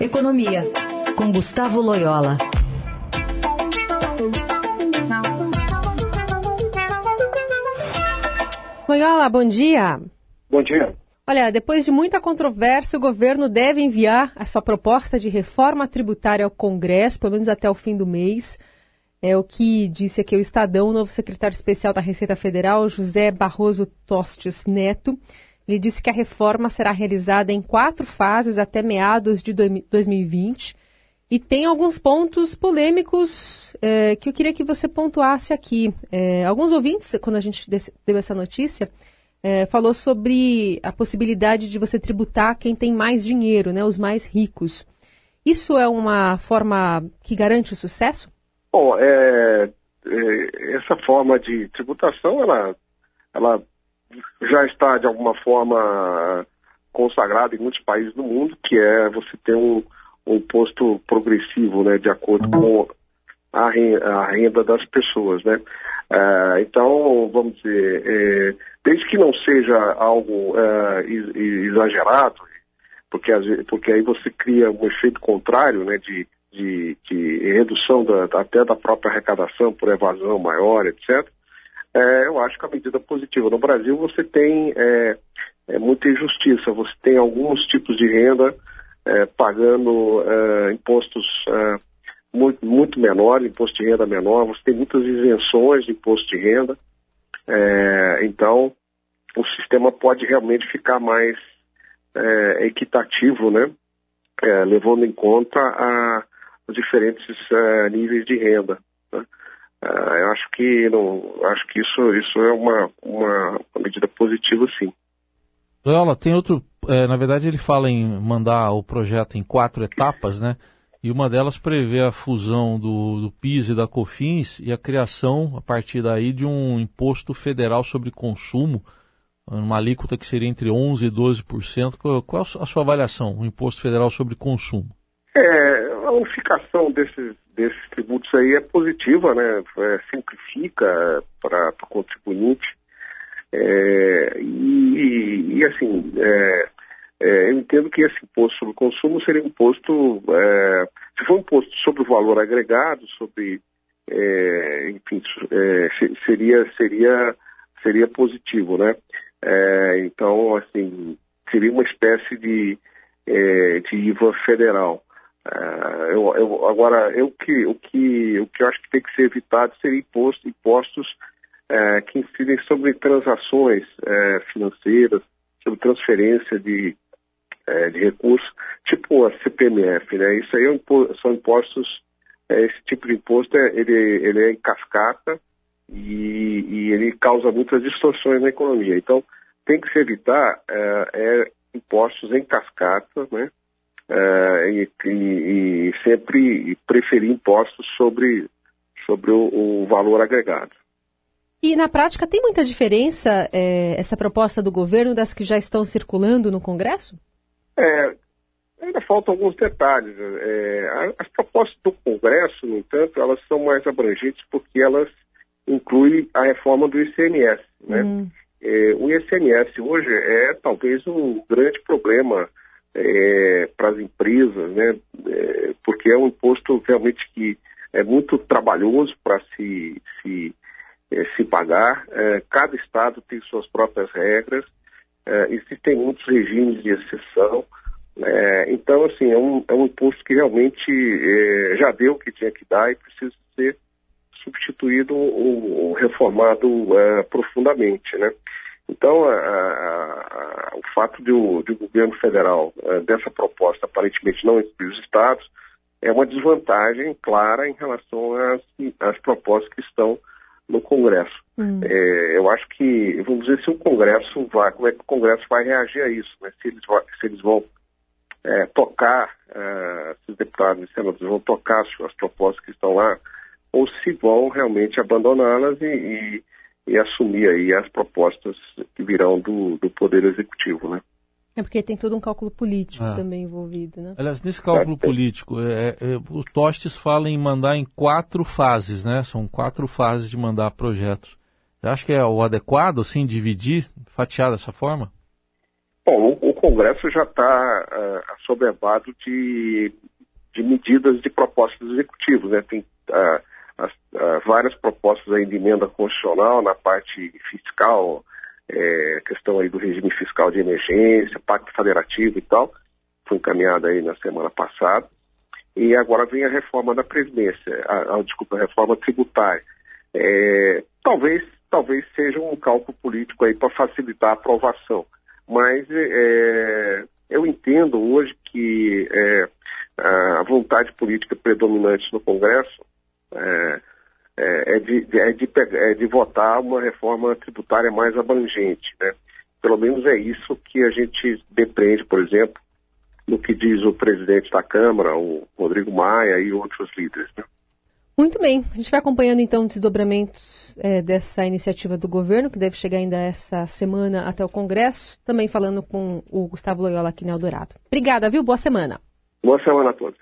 Economia, com Gustavo Loyola. Loyola, bom dia. Bom dia. Olha, depois de muita controvérsia, o governo deve enviar a sua proposta de reforma tributária ao Congresso, pelo menos até o fim do mês. É o que disse aqui o Estadão, o novo secretário especial da Receita Federal, José Barroso Tostes Neto. Ele disse que a reforma será realizada em quatro fases até meados de 2020 e tem alguns pontos polêmicos é, que eu queria que você pontuasse aqui. É, alguns ouvintes, quando a gente deu essa notícia, é, falou sobre a possibilidade de você tributar quem tem mais dinheiro, né, os mais ricos. Isso é uma forma que garante o sucesso? Bom, é, é, essa forma de tributação, ela, ela já está de alguma forma consagrada em muitos países do mundo, que é você ter um, um imposto progressivo, né, de acordo com a renda, a renda das pessoas, né. É, então, vamos dizer, é, desde que não seja algo é, exagerado, porque, porque aí você cria um efeito contrário, né, de de, de redução da, até da própria arrecadação por evasão maior, etc., é, eu acho que a medida positiva. No Brasil você tem é, é muita injustiça, você tem alguns tipos de renda é, pagando é, impostos é, muito, muito menores, imposto de renda menor, você tem muitas isenções de imposto de renda, então o sistema pode realmente ficar mais equitativo, né? levando em conta a, os diferentes níveis de renda. Né? Uh, eu acho que não, acho que isso, isso é uma, uma, medida positiva, sim. Loyola, tem outro. É, na verdade, ele fala em mandar o projeto em quatro etapas, né? E uma delas prevê a fusão do, do PIS e da COFINS e a criação, a partir daí, de um imposto federal sobre consumo, uma alíquota que seria entre 11% e 12%. Qual, qual a sua avaliação, o imposto federal sobre consumo? É, a unificação desses, desses tributos aí é positiva, né? É, simplifica para o contribuinte. É, e, e, assim, é, é, eu entendo que esse imposto sobre consumo seria um imposto, é, se for um imposto sobre o valor agregado, sobre, é, enfim, seria, seria, seria positivo, né? então, assim, seria uma espécie de, de IVA federal. Uh, eu, eu, agora, eu que, o, que, o que eu acho que tem que ser evitado seria imposto, impostos uh, que incidem sobre transações uh, financeiras, sobre transferência de, de recursos, tipo a CPMF. Né? Isso aí é são impostos, esse tipo de imposto é, ele, ele é em cascata e, e, ele causa muitas distorções na economia. Então, tem que se evitar é, impostos em cascata, né? Uh, e, e, e, sempre preferir impostos sobre, sobre o, o, valor agregado. E na prática tem muita diferença é, essa proposta do governo das que já estão circulando no Congresso? É, ainda faltam alguns detalhes. É, as propostas do Congresso, no entanto, elas são mais abrangentes porque elas incluem a reforma do ICMS. Né? Uhum. É, o ICMS hoje é talvez um grande problema é, para as empresas, né? É, porque é um imposto realmente que é muito trabalhoso para se, se, é, se pagar. É, cada estado tem suas próprias regras, é, existem muitos regimes de exceção. É, então, assim, é um, é um imposto que realmente já deu o que tinha que dar e precisa ser substituído ou, ou reformado profundamente, né? Então, a, a, a, o fato de o, de o governo federal, a, dessa proposta, aparentemente não incluir os estados, é uma desvantagem clara em relação às, às propostas que estão no Congresso. Hum. É, eu acho que, vamos dizer, se o Congresso vai, como é que o Congresso vai reagir a isso? Né? Se, eles, se eles vão é, tocar, é, se os deputados e senadores vão tocar as, as propostas que estão lá, ou se vão realmente abandoná-las e, e e assumir aí as propostas que virão do, do Poder Executivo, né? É porque tem todo um cálculo político é. também envolvido, né? Aliás, nesse cálculo é, político, é, é, o Tostes fala em mandar em quatro fases, né? São quatro fases de mandar projetos. Você acha que é o adequado, assim, dividir, fatiar dessa forma? Bom, o, o Congresso já está uh, assoberbado de, de medidas de propostas executivas, né? Tem uh, várias propostas aí de emenda constitucional na parte fiscal, é, questão aí do regime fiscal de emergência, pacto federativo e tal, foi encaminhada aí na semana passada. E agora vem a reforma da Previdência, a, a desculpa, a reforma tributária. É, talvez, talvez seja um cálculo político aí para facilitar a aprovação mas é, eu entendo hoje que é, a vontade política predominante no Congresso é, é, é de, é, de, é de votar uma reforma tributária mais abrangente. Né? Pelo menos é isso que a gente depende, por exemplo, no que diz o presidente da Câmara, o Rodrigo Maia e outros líderes. Né? Muito bem, a gente vai acompanhando então os desdobramentos é, dessa iniciativa do governo, que deve chegar ainda essa semana até o Congresso, também falando com o Gustavo Loyola aqui na Eldorado. Obrigada, viu? Boa semana. Boa semana a todos.